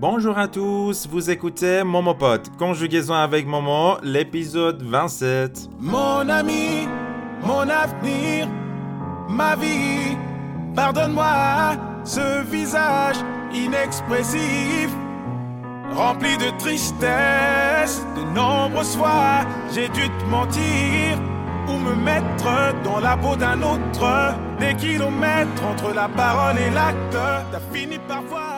Bonjour à tous, vous écoutez Momopod, conjugaison avec Momo, l'épisode 27. Mon ami, mon avenir, ma vie, pardonne-moi ce visage inexpressif, rempli de tristesse. De nombreuses fois, j'ai dû te mentir ou me mettre dans la peau d'un autre. Des kilomètres entre la parole et l'acte, t'as fini par voir.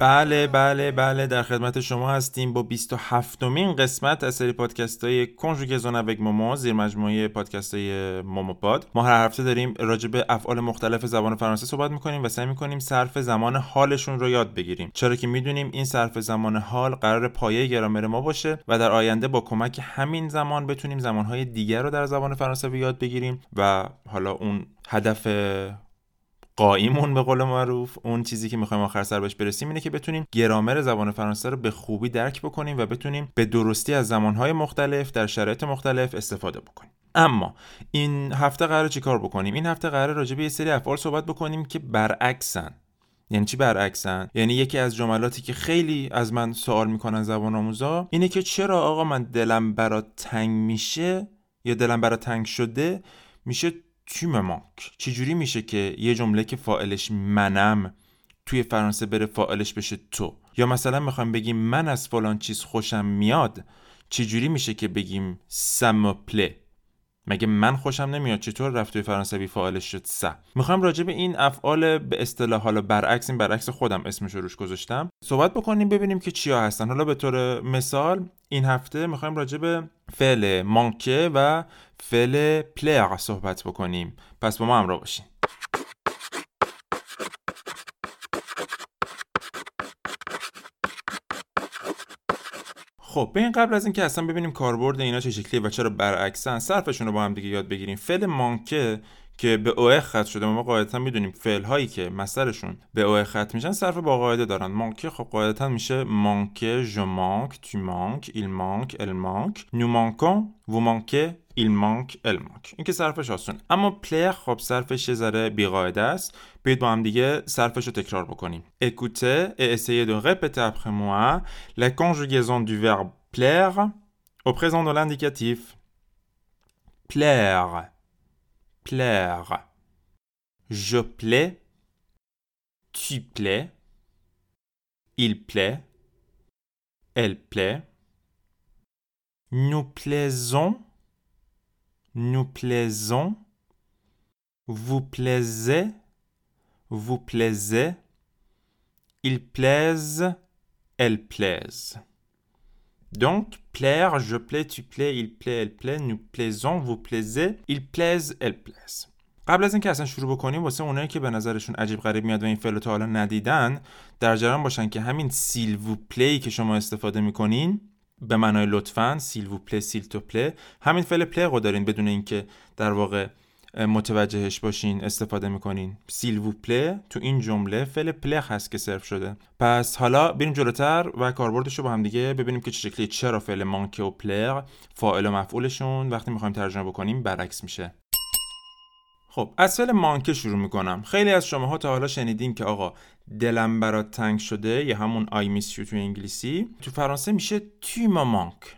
بله بله بله در خدمت شما هستیم با 27 مین قسمت از سری پادکست های کنجوگزون اوک مومو زیر مجموعه پادکست های مومو پاد. ما هر هفته داریم راجع به افعال مختلف زبان فرانسه صحبت می‌کنیم و سعی می‌کنیم صرف زمان حالشون رو یاد بگیریم. چرا که می‌دونیم این صرف زمان حال قرار پایه گرامر ما باشه و در آینده با کمک همین زمان بتونیم زمانهای دیگر رو در زبان فرانسه یاد بگیریم و حالا اون هدف قایمون به قول معروف. اون چیزی که می‌خوایم آخر سر بهش برسیم اینه که بتونیم گرامر زبان فرانسه رو به خوبی درک بکنیم و بتونیم به درستی از زمانهای مختلف در شرایط مختلف استفاده بکنیم. اما این هفته قرار چیکار بکنیم؟ این هفته قرار راجع به یه سری افعال صحبت بکنیم که برعکسن. یعنی چی برعکسن؟ یعنی یکی از جملاتی که خیلی از من سوال می‌کنن زبان آموزا اینه که چرا آقا من دلم برات تنگ میشه یا دلم برات تنگ شده میشه تو ممانک چجوری میشه که یه جمله که فائلش منم توی فرانسه بره فائلش بشه تو؟ یا مثلا می‌خوایم بگیم من از فلان چیز خوشم میاد چجوری میشه که بگیم سمپله مگه من خوشم نمیاد؟ چطور رفت توی فرانسوی فعالش شد؟ س می‌خوام راجع به این افعال به اصطلاح حالا برعکس این برعکس خودم اسمش رو روش گذاشتم صحبت بکنیم ببینیم که چیا هستن. حالا به طور مثال این هفته می‌خوایم راجع به فعل مانکه و فعل پلر صحبت بکنیم. پس با ما همراه باشین. خب این قبل از اینکه اصلا ببینیم کاربرد اینا چه شکلیه و چرا برعکسن صرفشون رو با هم دیگه یاد بگیریم. فعل مانکه که به اوه خط شده ما قاعدتا می‌دونیم فعل هایی که مصدرشون به اوه خط میشن صرف با قاعده دارن. مانکه خب قاعدتا میشه مانکه جو مانک تو مانک ایل مانک ال مانک نو مانکون و مانکه ایل مانک ال مانک این که صرفش آسونه اما پلر خب صرفش یه ذره بیقاعده است بیاید با هم دیگه صرفش رو تکرار بکنیم écoutez et essayez de répéter après moi la conjugaison du verbe plaire au présent de l'indicatif plaire plaire je plais tu plais il plaît elle plaît nous plaisons Nous plaisons vous plaisez vous plaisez, ils plaisent, elles plaisent. Donc, plaire, je plais, tu plais, il plaît, elle plaît, nous plaisons, vous plaisez, ils plaisent, elles plaisent. قبل از اینکه اصلا شروع بکنیم واسه اونایی که به نظرشون عجیب غریب میاد و این فعل تا حالا ندیدن در جریان باشن که همین s'il vous plaît که شما استفاده می‌کنین به معنای لطفا s'il vous plaît s'il te plaît همین فعل plaire رو دارین بدون اینکه در واقع متوجهش باشین استفاده می‌کنین. سیل پله تو این جمله فعل پلخ هست که صرف شده. پس حالا بریم جلوتر و کاربردش رو با هم دیگه ببینیم که چه شکلی چرا فعل مانکه و فاعل و مفعولشون وقتی می‌خوایم ترجمه بکنیم برعکس میشه. خب از فعل مانکه شروع می‌کنم. خیلی از شماها تا حالا شنیدین که آقا دلم برات تنگ شده یا همون آی میس تو انگلیسی. تو فرانسه میشه تو ما مانک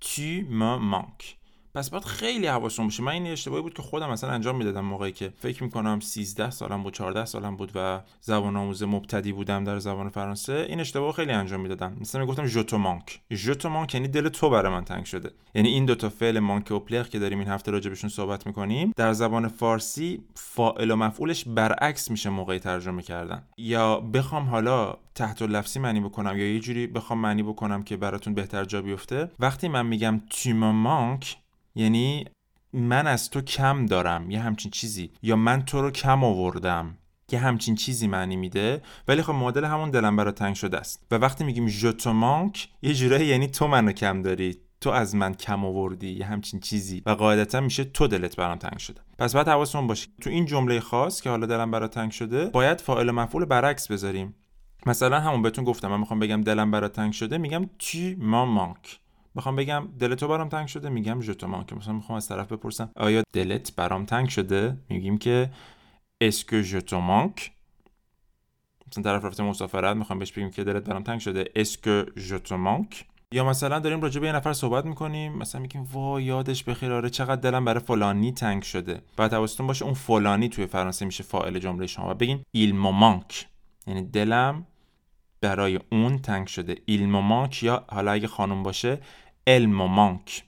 تو ما مانک پس باید خیلی حواسون باشه من این اشتباهی بود که خودم مثلا انجام می‌دادم موقعی که فکر می‌کنم 13 سالم بود 14 سالم بود و زبان آموز مبتدی بودم در زبان فرانسه این اشتباه خیلی انجام می‌دادم. مثلا می‌گفتم ژوتو مانک ژوتو مانک یعنی دل تو برای من تنگ شده. یعنی این دو تا فعل مانک و پلر که داریم این هفته راجبشون صحبت می‌کنیم در زبان فارسی فاعل و مفعولش برعکس میشه موقعی ترجمه کردن. یا بخوام حالا تحت لفظی معنی بکنم یا یه جوری بخوام معنی بکنم که براتون بهتر جا بیفته وقتی من میگم تو مانک یعنی من از تو کم دارم یه همچین چیزی. یا من تو رو کم آوردم یه همچین چیزی معنی میده. ولی خب معادل همون دلم برا تنگ شده است. و وقتی میگیم ژتو مانک یه جورایی یعنی تو منو کم داری. تو از من کم آوردی یه همچین چیزی. و قاعدتا میشه تو دلت برام تنگ شده. پس باید حواستون باشه. تو این جمله خاص که حالا دلم برا تنگ شده باید فاعل مفعول برعکس بذاریم. مثلا همون بهتون گفتم. من می‌خوام بگم دلم برا تنگ شده میگم me manques بخوام بگم دل تو برام تنگ شده میگم je te manque مثلا می‌خوام از طرف بپرسم آیا دلت برام تنگ شده؟ میگیم که est-ce que je te manque مثلا طرف رفته مسافرت می‌خوام بهش بگیم که دلت برام تنگ شده. est-ce que je te manque یا مثلا داریم راجع به یه نفر صحبت می‌کنیم مثلا میگیم وا یادش بخیر آره چقدر دلم برای فلانی تنگ شده. بعد حواستون باشه اون فلانی توی فرانسه میشه فاعل جمله شما و بگین il me manque یعنی دلم برای اون تنگ شده. il me manque یا حالا اگه خانم باشه elle me manque.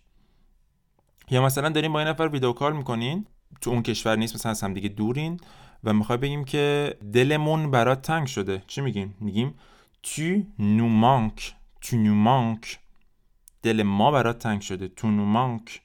یا مثلا داریم با یه نفر video call می‌کنین تو اون کشور نیست مثلا از هم دیگه دورین و می‌خوای بگیم که دلمون برات تنگ شده. چی میگیم؟ میگیم tu nous manques tu nous manques. دل ما برات تنگ شده. tu nous manques.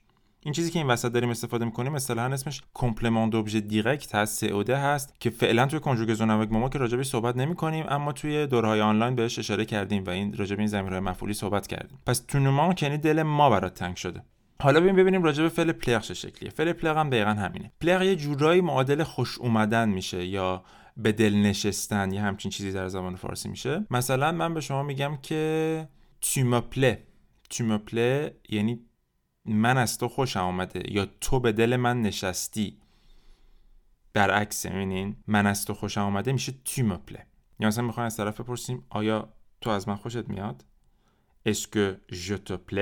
این چیزی که این وسط داریم استفاده می‌کنیم اصطلاحا اسمش complément d'objet direct هست COD هست که فعلا توی conjugaison avec moi که راجبش صحبت نمی‌کنیم اما توی دوره‌های آنلاین بهش اشاره کردیم و این راجب این ضمیرهای مفعولی صحبت کردیم. پس tu nous manques یعنی دل ما برات تنگ شده. حالا ببین ببینیم راجع به فعل پلر چه شکلیه. فعل پلر هم دقیقا همینه. پلر یه جورایی معادل خوش اومدن میشه یا به دل نشستن یا همچین چیزی در زبان فارسی میشه. مثلا من به شما میگم که me plais یعنی من از تو خوشم آمده یا تو به دل من نشستی. برعکس می‌بینین؟ من از تو خوشم آمده میشه me plais یا مثلا می‌خوایم از طرف بپرسیم آیا تو از من خوشت میاد؟ Est-ce que je te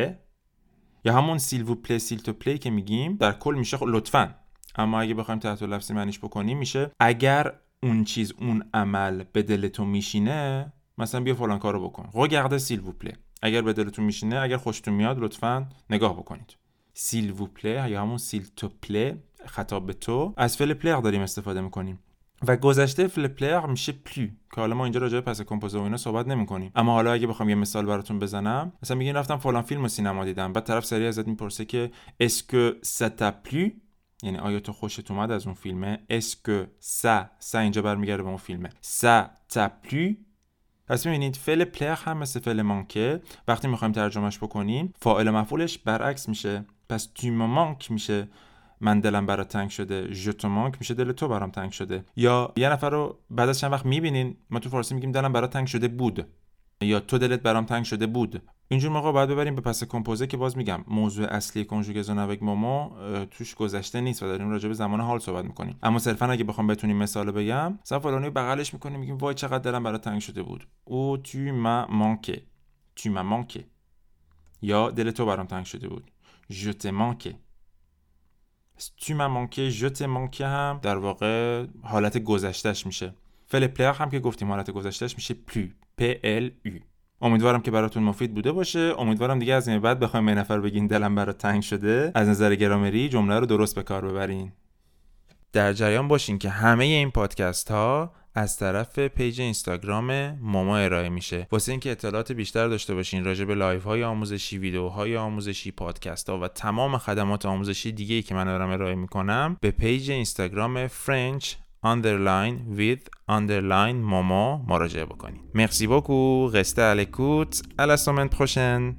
یا همون s'il vous plaît s'il te plaît که میگیم در کل میشه لطفا. اما اگه بخوایم تحت لفظی معنیش بکنیم میشه اگر اون چیز اون عمل به دلتون میشینه مثلا بیا فلان کارو بکن. Regarde s'il vous plaît اگر به دلتون میشینه اگر خوشتون میاد لطفا نگاه بکنید. s'il vous plaît یا همون s'il te plaît خطاب به تو. از فعل plaire داریم استفاده می‌کنیم. و گذشته فعل plaire میشه plu که حالا ما اینجا راجع به passé composé و اینا صحبت نمی کنیم اما حالا اگه بخوام یه مثال براتون بزنم مثلا میگین رفتم فلان فیلم سینما دیدم بعد طرف سری ازت می‌پرسه که est-ce que ça t'a plu یعنی آیا تو خوشت اومد از اون فیلمه؟ est-ce que ça ça اینجا برمیگرده به اون فیلمه. ça t'a plu پس می‌بینید فعل plaire هم مثل فعل manquer وقتی می‌خوایم ترجمه‌ش بکنیم فاعل مفعولش برعکس میشه. پس tu me manques میشه. من دلم برات تنگ شده. je te manque میشه. دل تو برام تنگ شده. یا یه نفر رو بعد از چند وقت می‌بینین ما تو فارسی میگیم دلم برات تنگ شده بود. یا تو دلت برام تنگ شده بود. اینجور موقع باید ببریم به passé composé که باز میگم موضوع اصلی conjugaison avec moi توش گذشته نیست و داریم راجع به زمان حال صحبت می‌کنیم. اما صرفا اگه بخوام بتونیم مثال بگم مثلا فلانی بغلش می‌کنیم میگیم وای چقدر دلم برات تنگ شده بود. oh tu m'as manqué. tu m'as manqué. یا دل تو برام تنگ شده بود. je t'ai manqué tu m'as manqué je t'ai manqué هم در واقع حالت گذشته‌ش میشه. فعل plaire هم که گفتیم حالت گذشته‌ش میشه plu پ ال او امیدوارم که براتون مفید بوده باشه. امیدوارم دیگه از این بعد بخوایم به نفر بگین دلم برات تنگ شده. از نظر گرامری جمله رو درست به کار ببرین. در جریان باشین که همه این پادکست ها از طرف page اینستاگرام ماما ارائه میشه. واسه اینکه اطلاعات بیشتر داشته باشین راجع به live های آموزشی ویدیوهای آموزشی پادکست ها و تمام خدمات آموزشی دیگه ای که من دارم ارائه می‌کنم به page اینستاگرام French underline with underline ماما مراجعه بکنید مرسی beaucoup restez à l'écoute à la semaine prochaine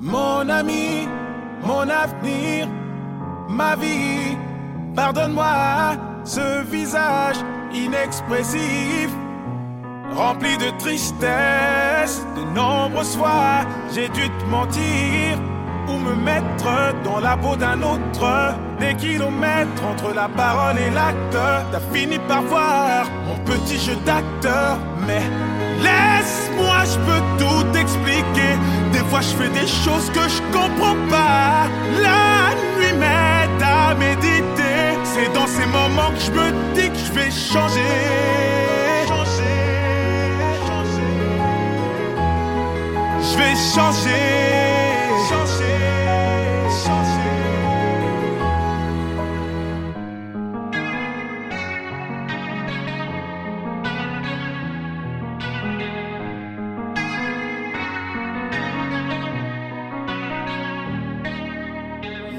Mon ami, mon avenir, ma vie, pardonne-moi ce visage inexpressif, rempli de tristesse. De nombreuses fois, j'ai dû te mentir ou me mettre dans la peau d'un autre. Des kilomètres entre la parole et l'acte, t'as fini par voir mon petit jeu d'acteur, mais Laisse-moi, je peux tout expliquer. Des fois, je fais des choses que je comprends pas. La nuit m'aide à méditer. C'est dans ces moments que je me dis que je vais changer. Changer, Je vais changer. Changer, changer.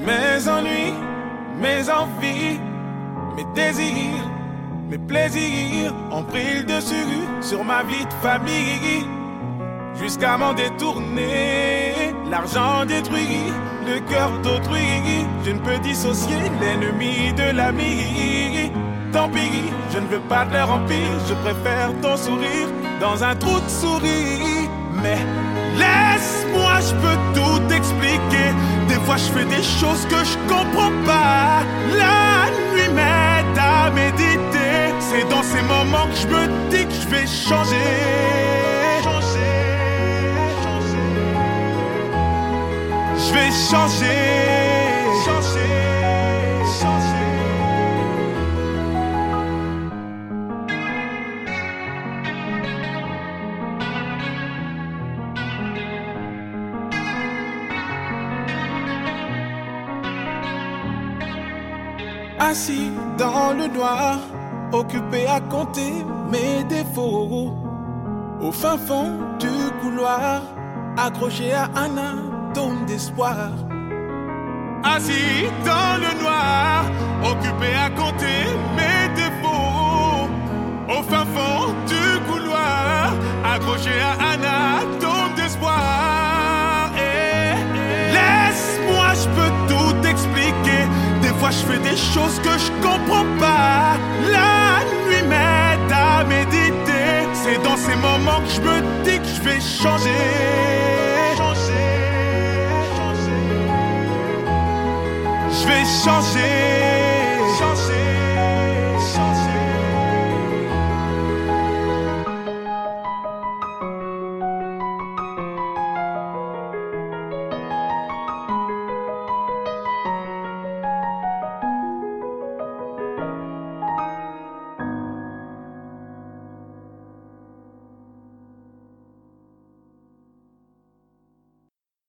Mes ennuis, mes envies, mes désirs, mes plaisirs ont pris le dessus sur ma vie de famille. Jusqu'à m'en détourner, l'argent détruit le cœur d'autrui. Je ne peux dissocier l'ennemi de l'ami. Tant pis, je ne veux pas de leur empire, je préfère ton sourire dans un trou de souris. Mais Laisse-moi, je peux tout expliquer. Des fois, je fais des choses que je comprends pas. La nuit m'aide à méditer. C'est dans ces moments que je me dis que je vais changer. Je vais changer. Changer, changer. Assis dans le noir, occupé à compter mes défauts. Au fin fond du couloir, accroché à un d'espoir. Assis dans le noir, occupé à compter mes défauts. Au fin fond du couloir, accroché à un atome d'espoir. Eh, Laisse-moi, je peux tout expliquer. Des fois, je fais des choses que je comprends pas. La nuit m'aide à méditer. C'est dans ces moments que je me dis que je vais changer. Changer.